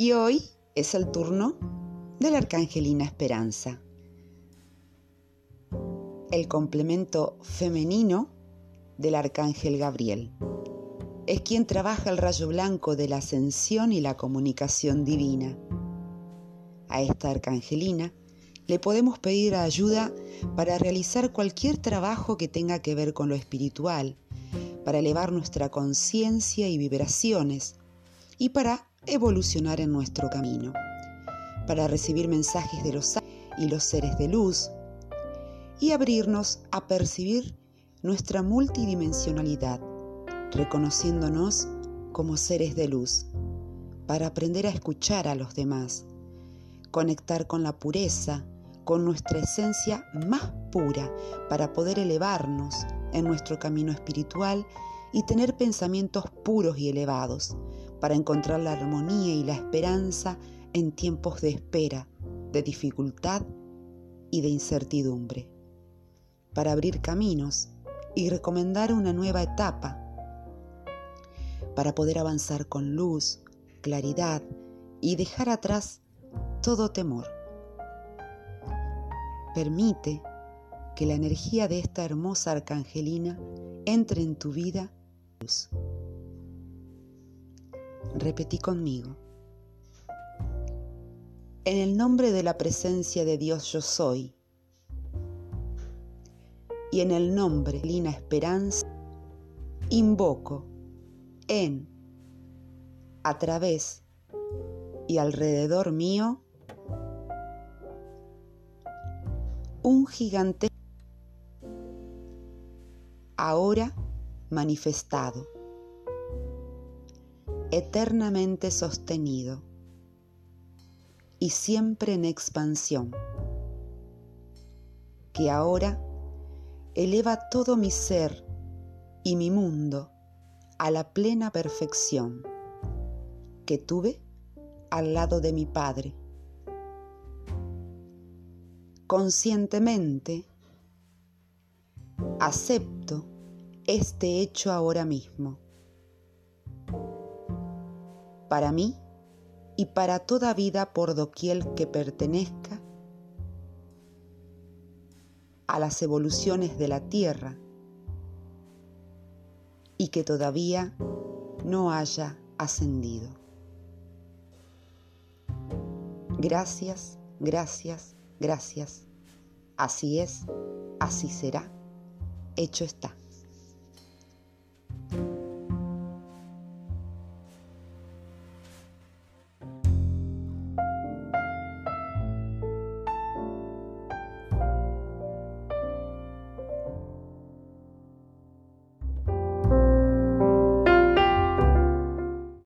Y hoy es el turno de la Arcangelina Esperanza. El complemento femenino del Arcángel Gabriel. Es quien trabaja el rayo blanco de la ascensión y la comunicación divina. A esta arcangelina le podemos pedir ayuda para realizar cualquier trabajo que tenga que ver con lo espiritual, para elevar nuestra conciencia y vibraciones y para evolucionar en nuestro camino, para recibir mensajes de los y los seres de luz y abrirnos a percibir nuestra multidimensionalidad, reconociéndonos como seres de luz, para aprender a escuchar a los demás, conectar con la pureza, con nuestra esencia más pura para poder elevarnos en nuestro camino espiritual y tener pensamientos puros y elevados, para encontrar la armonía y la esperanza en tiempos de espera, de dificultad y de incertidumbre, para abrir caminos y recomendar una nueva etapa, para poder avanzar con luz, claridad y dejar atrás todo temor. Permite que la energía de esta hermosa arcangelina entre en tu vida. Repetí conmigo. En el nombre de la presencia de Dios yo soy. Y en el nombre de Lina Esperanza, invoco en, a través y alrededor mío un gigante ahora manifestado, eternamente sostenido y siempre en expansión, que ahora eleva todo mi ser y mi mundo a la plena perfección que tuve al lado de mi Padre conscientemente acepto este hecho ahora mismo. Para mí y para toda vida por doquier que pertenezca a las evoluciones de la Tierra y que todavía no haya ascendido. Gracias, gracias, Gracias. Así es, así será. Hecho está.